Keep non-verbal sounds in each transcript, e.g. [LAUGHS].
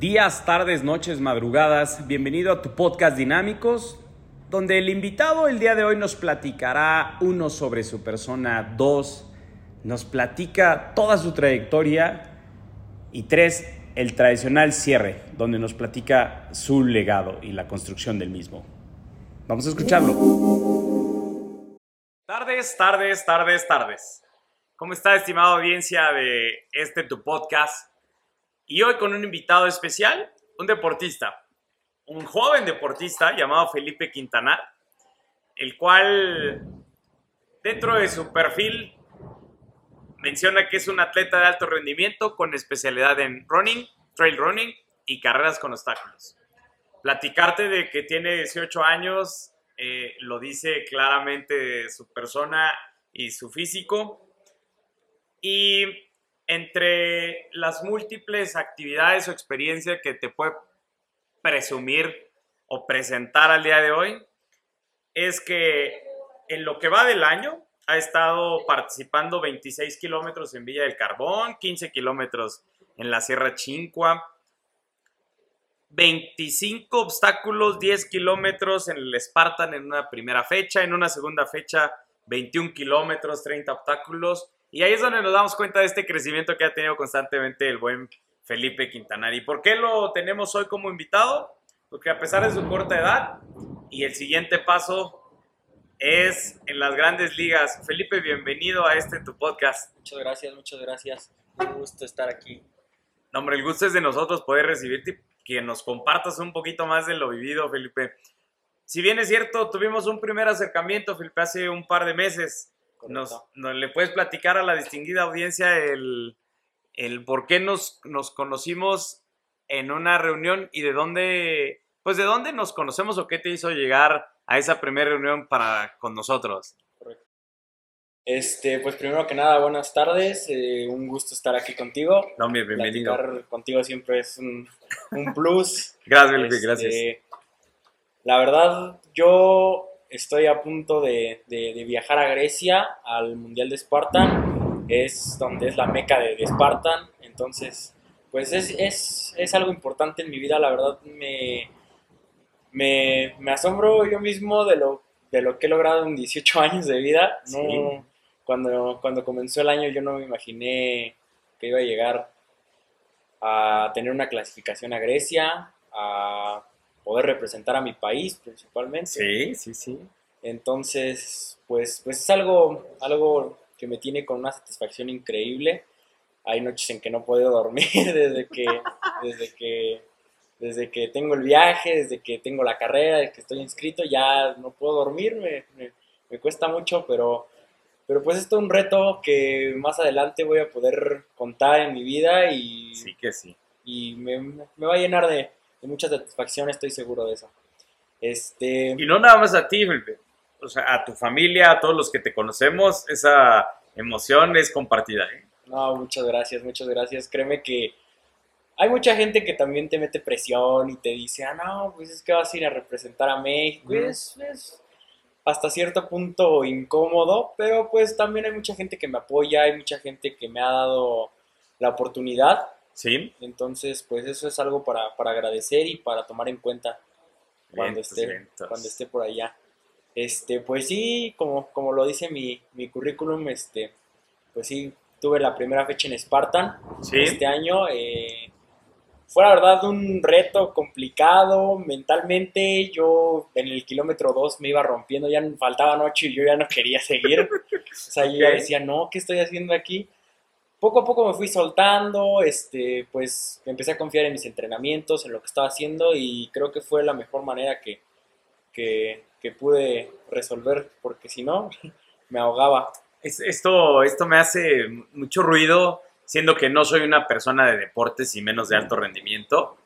días, tardes, noches, madrugadas. Bienvenido a tu podcast Dinámicos, donde el invitado el día de hoy nos platicará uno sobre su persona, dos, nos platica toda su trayectoria y tres, el tradicional cierre, donde nos platica su legado y la construcción del mismo. Vamos a escucharlo. Tardes, tardes, tardes, tardes. ¿Cómo está, estimada audiencia de este tu podcast? Y hoy con un invitado especial, un deportista, un joven deportista llamado Felipe Quintanar, el cual dentro de su perfil menciona que es un atleta de alto rendimiento con especialidad en running, trail running y carreras con obstáculos. Platicarte de que tiene 18 años, eh, lo dice claramente su persona y su físico. Y entre las múltiples actividades o experiencias que te puede presumir o presentar al día de hoy, es que en lo que va del año ha estado participando 26 kilómetros en Villa del Carbón, 15 kilómetros en la Sierra Chincua, 25 obstáculos, 10 kilómetros en el Spartan en una primera fecha, en una segunda fecha 21 kilómetros, 30 obstáculos y ahí es donde nos damos cuenta de este crecimiento que ha tenido constantemente el buen Felipe Quintanar. ¿Y por qué lo tenemos hoy como invitado? Porque a pesar de su corta edad y el siguiente paso es en las grandes ligas. Felipe, bienvenido a este tu podcast. Muchas gracias, muchas gracias. Un gusto estar aquí. No, hombre, el gusto es de nosotros poder recibirte y que nos compartas un poquito más de lo vivido, Felipe. Si bien es cierto, tuvimos un primer acercamiento, Felipe, hace un par de meses nos, le puedes platicar a la distinguida audiencia el, el por qué nos, nos conocimos en una reunión y de dónde, pues de dónde nos conocemos o qué te hizo llegar a esa primera reunión para con nosotros. Correcto. Este, pues primero que nada, buenas tardes, eh, un gusto estar aquí contigo. No, bienvenido. Platicar contigo siempre es un, un plus. [LAUGHS] gracias, este, gracias. La verdad, yo estoy a punto de, viajar a Grecia al Mundial de Spartan. Es donde es la meca de, Spartan. Entonces, pues es, algo importante en mi vida. La verdad, me, me, asombro yo mismo de lo, de lo que he logrado en 18 [LAUGHS] años de vida. No, cuando, cuando comenzó el año yo no me imaginé que iba a llegar a tener una clasificación a Grecia, a poder representar a mi país principalmente. Sí, sí, sí. Entonces, pues, pues es algo, algo que me tiene con una satisfacción increíble. Hay noches en que no puedo dormir [LAUGHS] desde que, desde que, desde que tengo el viaje, desde que tengo la carrera, desde que estoy inscrito, ya no puedo dormir, me, me, cuesta mucho, pero, pero pues esto es un reto que más adelante voy a poder contar en mi vida y, sí que sí. y me, me va a llenar de, de mucha satisfacción, estoy seguro de eso. Este... Y no nada más a ti, Felipe. O sea, a tu familia, a todos los que te conocemos, esa emoción es compartida. ¿eh? No, muchas gracias, muchas gracias. Créeme que hay mucha gente que también te mete presión y te dice, ah, no, pues es que vas a ir a representar a México. es, es, hasta cierto punto incómodo, pero pues también hay mucha gente que me apoya, hay mucha gente que me ha dado la oportunidad Sí. Entonces, pues eso es algo para, agradecer y para tomar en cuenta cuando, esté, cuando esté por allá. Este, pues sí, como, como lo dice mi, currículum, este, pues sí, tuve la primera fecha en Spartan este año. Eh, fue la verdad un reto complicado mentalmente. Yo en el kilómetro 2 me iba rompiendo, ya faltaban 8 y yo ya no quería seguir. o sea, yo ya decía, no, ¿qué estoy haciendo aquí? Poco a poco me fui soltando, este, pues empecé a confiar en mis entrenamientos, en lo que estaba haciendo y creo que fue la mejor manera que, que, pude resolver, porque si no, [LAUGHS] me ahogaba. esto, esto me hace mucho ruido, siendo que no soy una persona de deportes y menos de alto rendimiento,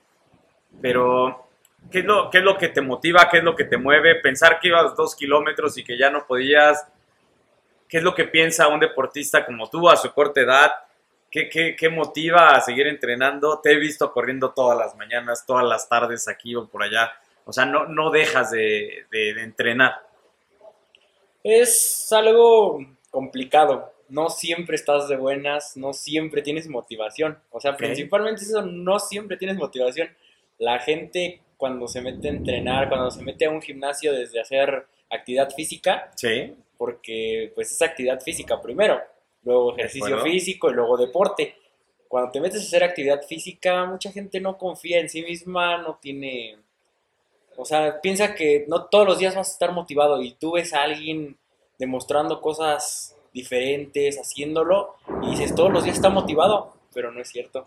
pero ¿qué es lo, qué es lo que te motiva? ¿Qué es lo que te mueve? Pensar que ibas dos kilómetros y que ya no podías ¿Qué es lo que piensa un deportista como tú a su corta edad? ¿Qué, qué, motiva a seguir entrenando? Te he visto corriendo todas las mañanas, todas las tardes aquí o por allá. O sea, no, no dejas de, entrenar. Es algo complicado. no siempre estás de buenas, no siempre tienes motivación. O sea, principalmente eso, no siempre tienes motivación. La gente cuando se mete a entrenar, cuando se mete a un gimnasio desde hacer actividad física, sí. Porque pues es actividad física primero, luego ejercicio físico y luego deporte. Cuando te metes a hacer actividad física, mucha gente no confía en sí misma, no tiene... O sea, piensa que no todos los días vas a estar motivado y tú ves a alguien demostrando cosas diferentes, haciéndolo, y dices, todos los días está motivado, pero no es cierto.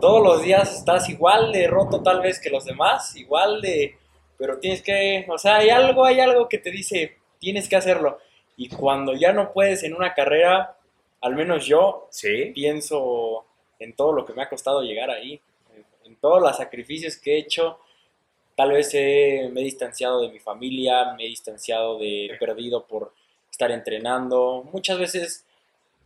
Todos los días estás igual de roto tal vez que los demás, igual de... Pero tienes que, o sea, hay algo, hay algo que te dice, tienes que hacerlo. Y cuando ya no puedes en una carrera, al menos yo ¿Sí? pienso en todo lo que me ha costado llegar ahí, en, todos los sacrificios que he hecho. Tal vez me he distanciado de mi familia, me he distanciado de, he perdido por estar entrenando. Muchas veces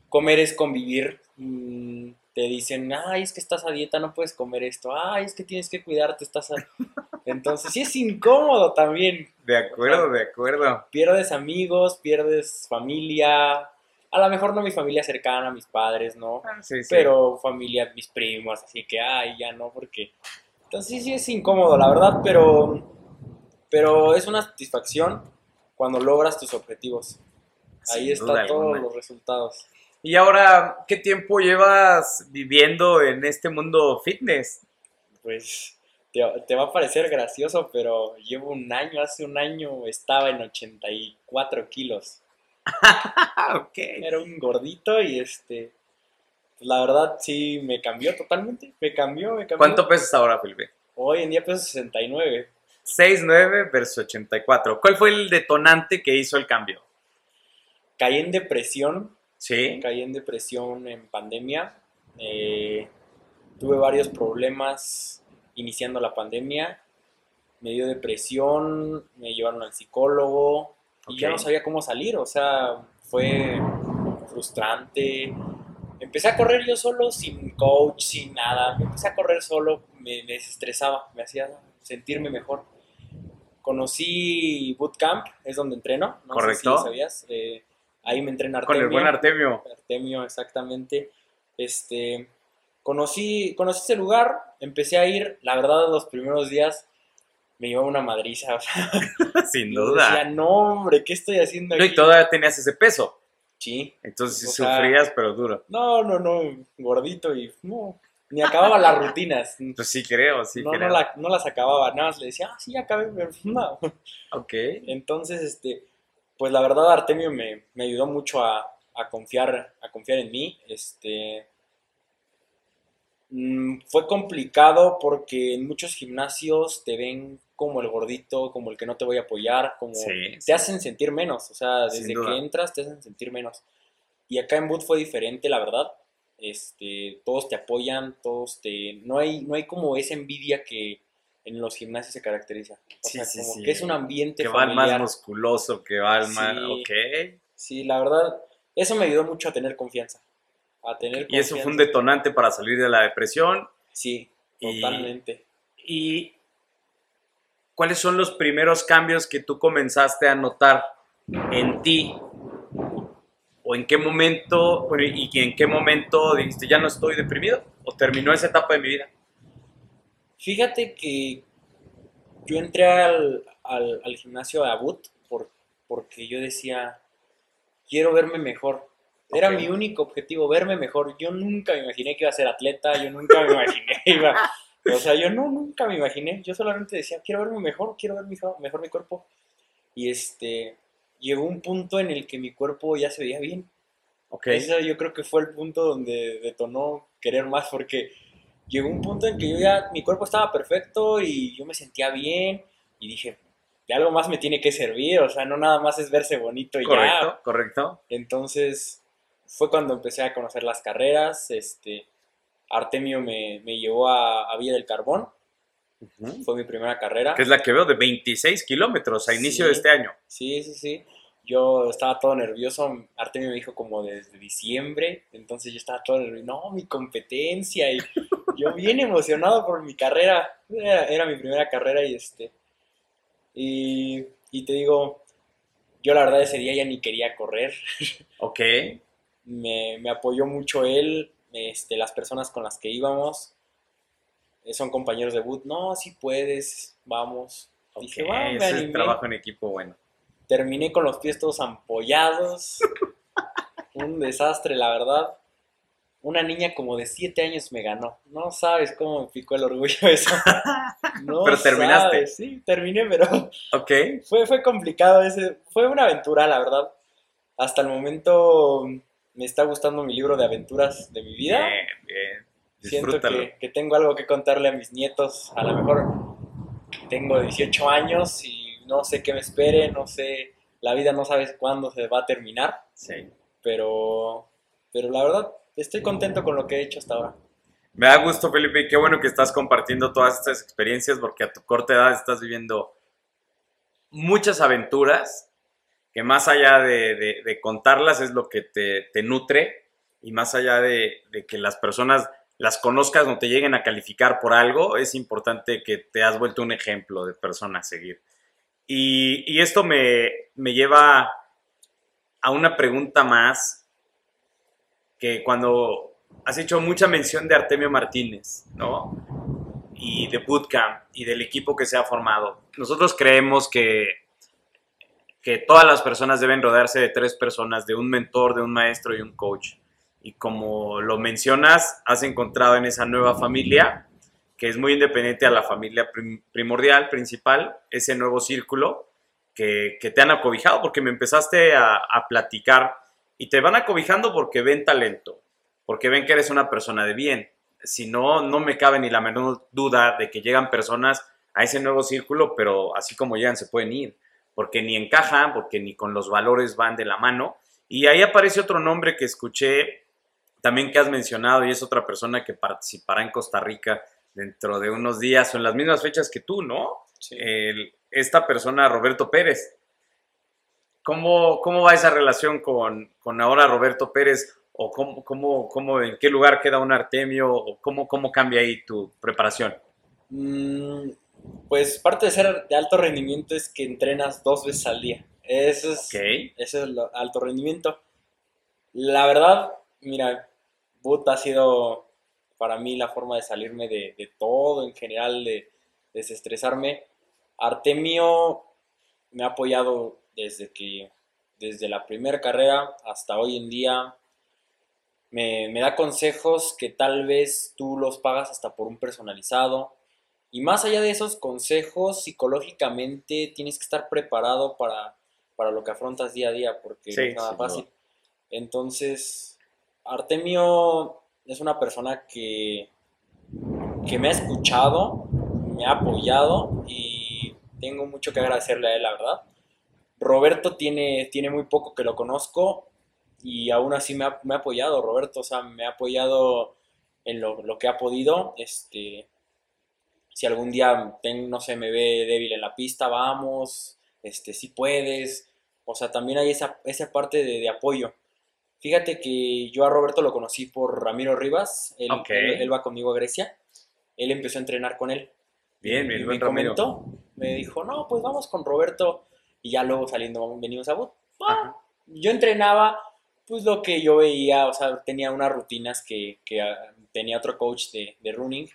comer es convivir. Mm, te dicen, ay, es que estás a dieta, no puedes comer esto. Ay, es que tienes que cuidarte, estás a... [LAUGHS] Entonces, sí es incómodo también. De acuerdo, de acuerdo. Pierdes amigos, pierdes familia. A lo mejor no mi familia cercana, mis padres, ¿no? Ah, sí, sí. Pero familia, mis primos, así que, ay, ya no, porque... Entonces, sí, sí es incómodo, la verdad, pero... Pero es una satisfacción cuando logras tus objetivos. Ahí están todos los resultados. Y ahora, ¿qué tiempo llevas viviendo en este mundo fitness? Pues te, va a parecer gracioso, pero llevo un año, hace un año estaba en 84 kilos. [LAUGHS] ok. Era un gordito y este, la verdad sí me cambió totalmente, me cambió, me cambió. ¿Cuánto pesas ahora, Felipe? Hoy en día peso 69. 6'9 versus 84. ¿Cuál fue el detonante que hizo el cambio? Caí en depresión. Sí. Caí en depresión en pandemia. Eh, tuve varios problemas iniciando la pandemia. Me dio depresión, me llevaron al psicólogo y ya no sabía cómo salir. O sea, fue frustrante. Empecé a correr yo solo, sin coach, sin nada. Empecé a correr solo, me, me desestresaba, me hacía sentirme mejor conocí Bootcamp, es donde entreno. No Correcto. Sé si sabías. Eh, ahí me entrena Artemio. Con el buen Artemio. Artemio, exactamente. Este, conocí, conocí ese lugar, empecé a ir. La verdad, los primeros días me llevaba una madriza. [LAUGHS] Sin duda. Decía, no, hombre, ¿qué estoy haciendo aquí? No, y todavía tenías ese peso. Sí. Entonces sufrías, pero duro. No, no, no, gordito y no, ni acababa las rutinas. [LAUGHS] Pues sí creo, sí no, creo. No, no las acababa, nada más le decía, ah, sí, acabé, pero no. Ok. Entonces, este, pues la verdad Artemio me, me ayudó mucho a, a, confiar, a confiar en mí. Este, mm, fue complicado porque en muchos gimnasios te ven como el gordito, como el que no te voy a apoyar, como te hacen sentir menos, o sea, desde que entras te hacen sentir menos. Y acá en Boot fue diferente, la verdad este, todos te apoyan, todos te... No hay, no hay como esa envidia que en los gimnasios se caracteriza. O sea, como que es un ambiente Que va el más musculoso, que va el más... Ok. Sí, la verdad, eso me ayudó mucho a tener confianza. A tener Y eso fue un detonante para salir de la depresión. Sí, totalmente. y cuáles son los primeros cambios que tú comenzaste a notar en ti o en qué momento, y en qué momento dijiste, ya no estoy deprimido, o terminó esa etapa de mi vida? Fíjate que yo entré al, al, gimnasio de Abut por, porque yo decía, quiero verme mejor. Era mi único objetivo, verme mejor. Yo nunca me imaginé que iba a ser atleta, yo nunca me imaginé que iba... O sea, yo no, nunca me imaginé. Yo solamente decía, quiero verme mejor, quiero ver mejor mi cuerpo. Y este, llegó un punto en el que mi cuerpo ya se veía bien. Okay. Yo creo que fue el punto donde detonó querer más, porque llegó un punto en que yo ya, mi cuerpo estaba perfecto y yo me sentía bien y dije, de algo más me tiene que servir, o sea, no nada más es verse bonito y correcto, Correcto, Entonces, fue cuando empecé a conocer las carreras, este, Artemio me, me llevó a, a Villa del Carbón, fue mi primera carrera. Que es la que veo de 26 kilómetros a inicio de este año. Sí, sí, sí. Yo estaba todo nervioso. Artemio me dijo como desde diciembre. Entonces yo estaba todo nervioso. No, mi competencia. Y yo bien emocionado por mi carrera. Era, mi primera carrera y este. Y, y te digo, yo la verdad ese día ya ni quería correr. [LAUGHS] Ok. me, me apoyó mucho él, este, las personas con las que íbamos. Eh, son compañeros de boot. No, si puedes, vamos. Dije, va, ese trabajo en equipo bueno. Terminé con los pies todos ampollados. Un desastre, la verdad. Una niña como de 7 años me ganó. No sabes cómo me picó el orgullo eso. No pero terminaste. Sí, terminé, pero. Ok. Fue, fue complicado ese. Fue una aventura, la verdad. Hasta el momento me está gustando mi libro de aventuras de mi vida. Bien, bien. Siento que, que, tengo algo que contarle a mis nietos. A lo mejor tengo 18 años y no sé qué me espere, no sé, la vida no sabes cuándo se va a terminar. Sí. Pero, pero la verdad, estoy contento con lo que he hecho hasta ahora. Me da gusto, Felipe, y qué bueno que estás compartiendo todas estas experiencias porque a tu corta edad estás viviendo muchas aventuras que más allá de, contarlas es lo que te, nutre y más allá de, que las personas las conozcas o te lleguen a calificar por algo, es importante que te has vuelto un ejemplo de persona a seguir. Y, esto me, me, lleva a una pregunta más, que cuando has hecho mucha mención de Artemio Martínez, ¿no? Y de Bootcamp y del equipo que se ha formado. Nosotros creemos que que todas las personas deben rodearse de tres personas, de un mentor, de un maestro y un coach. Y como lo mencionas, has encontrado en esa nueva familia, que es muy independiente a la familia primordial, principal, ese nuevo círculo que, te han acobijado, porque me empezaste a, a platicar y te van acobijando porque ven talento, porque ven que eres una persona de bien. Si no, no me cabe ni la menor duda de que llegan personas a ese nuevo círculo, pero así como llegan se pueden ir porque ni encajan, porque ni con los valores van de la mano. Y ahí aparece otro nombre que escuché también que has mencionado y es otra persona que participará en Costa Rica dentro de unos días o en las mismas fechas que tú, ¿no? esta persona, Roberto Pérez. ¿Cómo, ¿Cómo va esa relación con, con ahora Roberto Pérez? ¿O cómo, cómo, cómo, en qué lugar queda un Artemio? ¿O cómo, cómo cambia ahí tu preparación? Mm, pues parte de ser de alto rendimiento es que entrenas dos veces al día. Eso es, eso es alto rendimiento. La verdad, mira, Boot ha sido para mí la forma de salirme de, todo en general, de, desestresarme. Artemio me ha apoyado desde que, desde la primera carrera hasta hoy en día. Me, me da consejos que tal vez tú los pagas hasta por un personalizado y más allá de esos consejos, psicológicamente tienes que estar preparado para, lo que afrontas día a día, porque no es nada fácil. Entonces, Artemio es una persona que, que me ha escuchado, me ha apoyado y tengo mucho que agradecerle a él, la verdad. Roberto tiene, tiene muy poco que lo conozco y aún así me ha, me ha apoyado, Roberto, o sea, me ha apoyado en lo, lo que ha podido. Este, si algún día, no sé, me ve débil en la pista, vamos, este, si puedes. O sea, también hay esa, esa parte de, apoyo. Fíjate que yo a Roberto lo conocí por Ramiro Rivas, él, él, va conmigo a Grecia, él empezó a entrenar con él. Bien, bien, me comentó, me dijo, no, pues vamos con Roberto, y ya luego saliendo venimos a Bot. Ah, yo entrenaba, pues lo que yo veía, o sea, tenía unas rutinas que, que ah, tenía otro coach de, de running,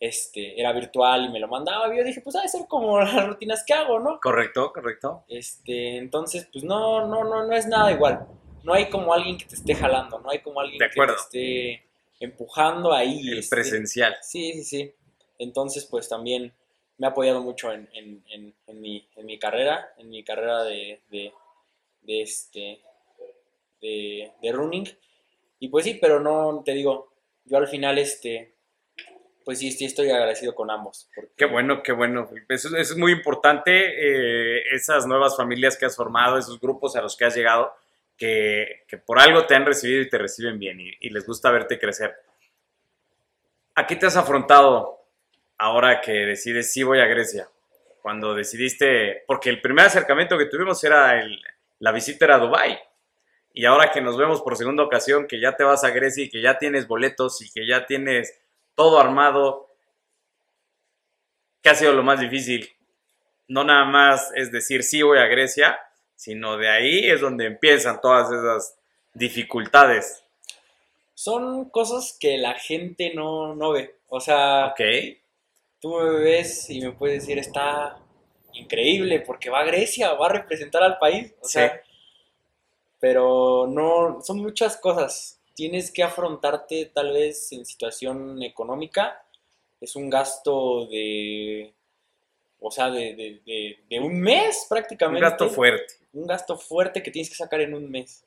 este, era virtual y me lo mandaba, y yo dije, pues ha de ser como [LAUGHS] las rutinas que hago, ¿no? Correcto, correcto. Este, entonces, pues no, no, no, no es nada igual. No hay como alguien que te esté jalando, no hay como alguien que te esté empujando ahí. El este, presencial. Sí, sí, sí. Entonces, pues también me ha apoyado mucho en, en, en, en mi, mi, carrera, en mi carrera de, de, de este, de, de running. Y pues sí, pero no, te digo, yo al final, este, pues sí, sí estoy agradecido con ambos. Qué bueno, qué bueno. Eso, es muy importante, eh, esas nuevas familias que has formado, esos grupos a los que has llegado, que, por algo te han recibido y te reciben bien y, les gusta verte crecer. ¿A qué te has afrontado ahora que decides sí voy a Grecia? Cuando decidiste, porque el primer acercamiento que tuvimos era la visita era a Dubái. Y ahora que nos vemos por segunda ocasión, que ya te vas a Grecia y que ya tienes boletos y que ya tienes todo armado. ¿Qué ha sido lo más difícil? No nada más es decir sí voy a Grecia, sino de ahí es donde empiezan todas esas dificultades? Son cosas que la gente no, no ve. O sea, tú me ves y me puedes decir, está increíble porque va a Grecia, va a representar al país. O sea, pero no, son muchas cosas. Tienes que afrontarte tal vez en situación económica. Es un gasto de, o sea, de, de, un mes prácticamente. Un gasto fuerte. Un gasto fuerte que tienes que sacar en un mes.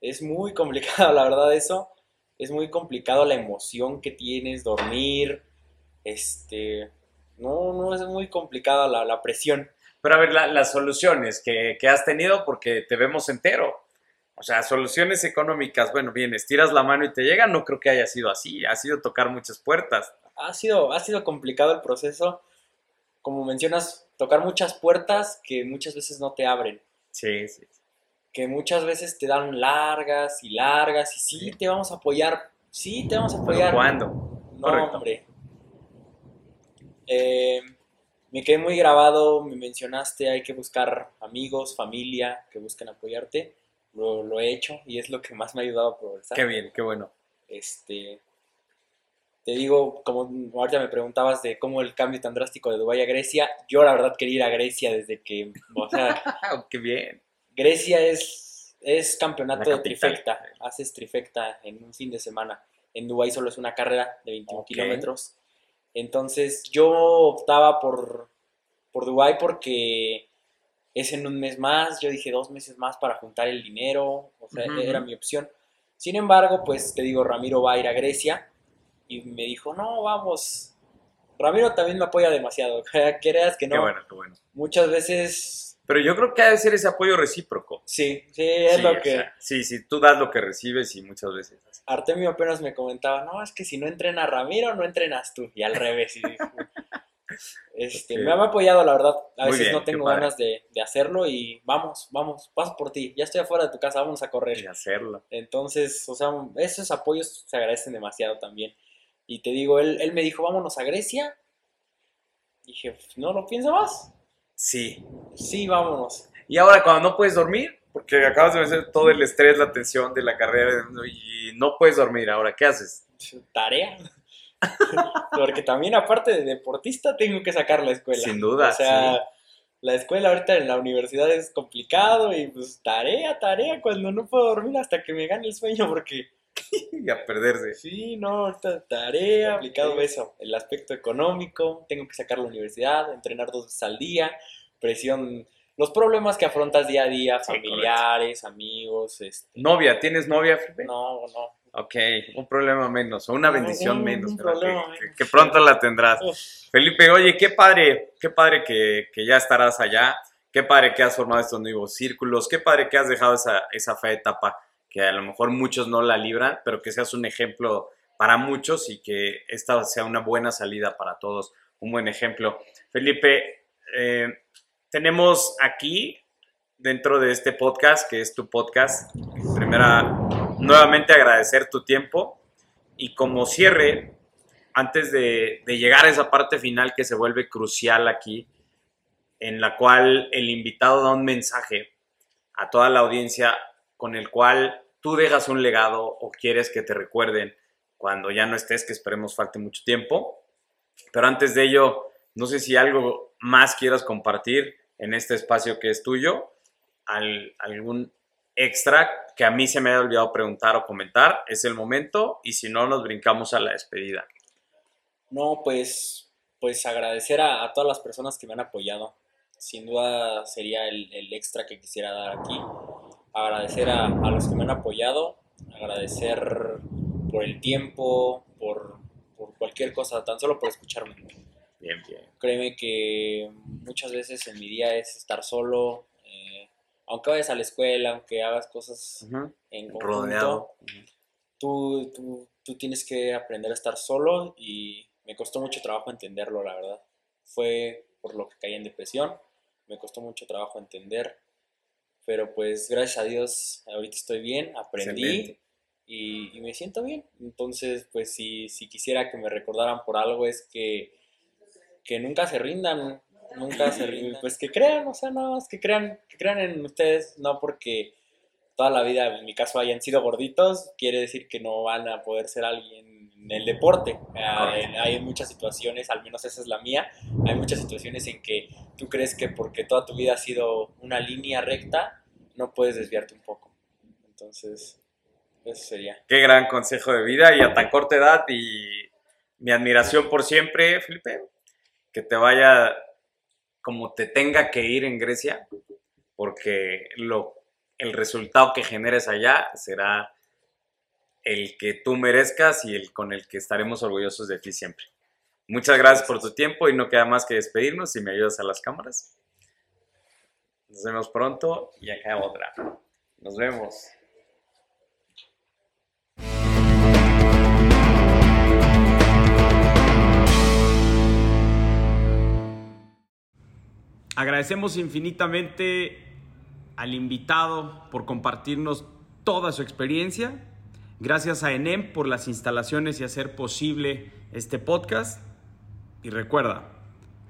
Es muy [LAUGHS] complicado, la verdad, eso. Es muy complicado la emoción que tienes, dormir, este, no, no es muy complicada la, la presión. Pero a ver, las soluciones que, que, has tenido porque te vemos entero. O sea, soluciones económicas, bueno, bien, estiras la mano y te llega, no creo que haya sido así, ha sido tocar muchas puertas. Ha sido, ha sido complicado el proceso, como mencionas, tocar muchas puertas que muchas veces no te abren. Sí, sí. Que muchas veces te dan largas y largas y sí, te vamos a apoyar, sí, te vamos a apoyar. ¿Cuándo? No, hombre, eh, me quedé muy grabado, me mencionaste, hay que buscar amigos, familia que busquen apoyarte. Lo, he hecho y es lo que más me ha ayudado a progresar. Qué bien, qué bueno. Este, te digo, como ahorita me preguntabas de cómo el cambio tan drástico de Dubái a Grecia, yo la verdad quería ir a Grecia desde que, o sea, [LAUGHS] qué bien. Grecia es, es campeonato de trifecta, haces trifecta en un fin de semana. En Dubái solo es una carrera de 21 kilómetros entonces yo optaba por, por Dubái porque es en un mes más, yo dije dos meses más para juntar el dinero, o sea, era mi opción. Sin embargo, pues te digo, Ramiro va a ir a Grecia y me dijo, no, vamos. Ramiro también me apoya demasiado, [LAUGHS] creas que no. Qué bueno, qué bueno. Muchas veces pero yo creo que ha de ser ese apoyo recíproco. Sí, sí, es lo que... sí, sí, tú das lo que recibes y muchas veces. Artemio apenas me comentaba, no, es que si no entrena Ramiro, no entrenas tú. Y al revés. [LAUGHS] este, Me ha apoyado, la verdad. A veces no tengo ganas de, hacerlo y vamos, vamos, paso por ti. Ya estoy afuera de tu casa, vamos a correr. Y hacerlo. Entonces, o sea, esos apoyos se agradecen demasiado también. Y te digo, él, él me dijo, vámonos a Grecia. dije, no lo pienso más. Sí. Sí, vámonos. Y ahora cuando no puedes dormir, porque acabas de vencer todo el estrés, la tensión de la carrera y no puedes dormir, ahora, ¿qué haces? Tarea. [LAUGHS] porque también aparte de deportista tengo que sacar la escuela. Sin duda. O sea, la escuela ahorita en la universidad es complicado y pues tarea, tarea, cuando no puedo dormir hasta que me gane el sueño porque... [LAUGHS] y a perderse. Sí, no, ahorita tarea, complicado eso. El aspecto económico, tengo que sacar la universidad, entrenar dos veces al día, presión, los problemas que afrontas día a día, familiares, amigos. Este... ¿Novia? ¿Tienes novia, Felipe? No, no. Ok, un problema menos, o una bendición menos, que, pronto la tendrás. Felipe, oye, qué padre, qué padre que, ya estarás allá, qué padre que has formado estos nuevos círculos, qué padre que has dejado esa, esa fe etapa que a lo mejor muchos no la libran, pero que seas un ejemplo para muchos y que esta sea una buena salida para todos, un buen ejemplo. Felipe, eh, tenemos aquí, dentro de este podcast, que es tu podcast, primera, nuevamente agradecer tu tiempo y como cierre, antes de, de llegar a esa parte final que se vuelve crucial aquí, en la cual el invitado da un mensaje a toda la audiencia con el cual tú dejas un legado o quieres que te recuerden cuando ya no estés, que esperemos falte mucho tiempo. Pero antes de ello, no sé si algo más quieras compartir en este espacio que es tuyo, algún extra que a mí se me haya olvidado preguntar o comentar, es el momento y si no, nos brincamos a la despedida. No, pues, pues agradecer a, todas las personas que me han apoyado. Sin duda sería el, el extra que quisiera dar aquí. Agradecer a, a, los que me han apoyado, agradecer por el tiempo, por, por cualquier cosa, tan solo por escucharme. Bien, bien. Créeme que muchas veces en mi día es estar solo, eh, aunque vayas a la escuela, aunque hagas cosas en conjunto, tú, tú, tú tienes que aprender a estar solo y me costó mucho trabajo entenderlo, la verdad. Fue por lo que caí en depresión, me costó mucho trabajo entender, pero pues gracias a Dios ahorita estoy bien, aprendí y, y, me siento bien. Entonces, pues si, si quisiera que me recordaran por algo es que que nunca se rindan, nunca se rindan, pues que crean, o sea, nada más que crean, que crean en ustedes, no porque toda la vida, en mi caso, hayan sido gorditos, quiere decir que no van a poder ser alguien en el deporte. Eh, hay muchas situaciones, al menos esa es la mía, hay muchas situaciones en que tú crees que porque toda tu vida ha sido una línea recta, no puedes desviarte un poco. Entonces, eso sería. Qué gran consejo de vida y a tan corta edad y mi admiración por siempre, Felipe. Que te vaya como te tenga que ir en Grecia, porque lo, el resultado que generes allá será el que tú merezcas y el con el que estaremos orgullosos de ti siempre. Muchas gracias por tu tiempo y no queda más que despedirnos si me ayudas a las cámaras. Nos vemos pronto y acá otra. Nos vemos. Agradecemos infinitamente al invitado por compartirnos toda su experiencia. Gracias a ENEM por las instalaciones y hacer posible este podcast. Y recuerda,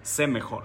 sé mejor.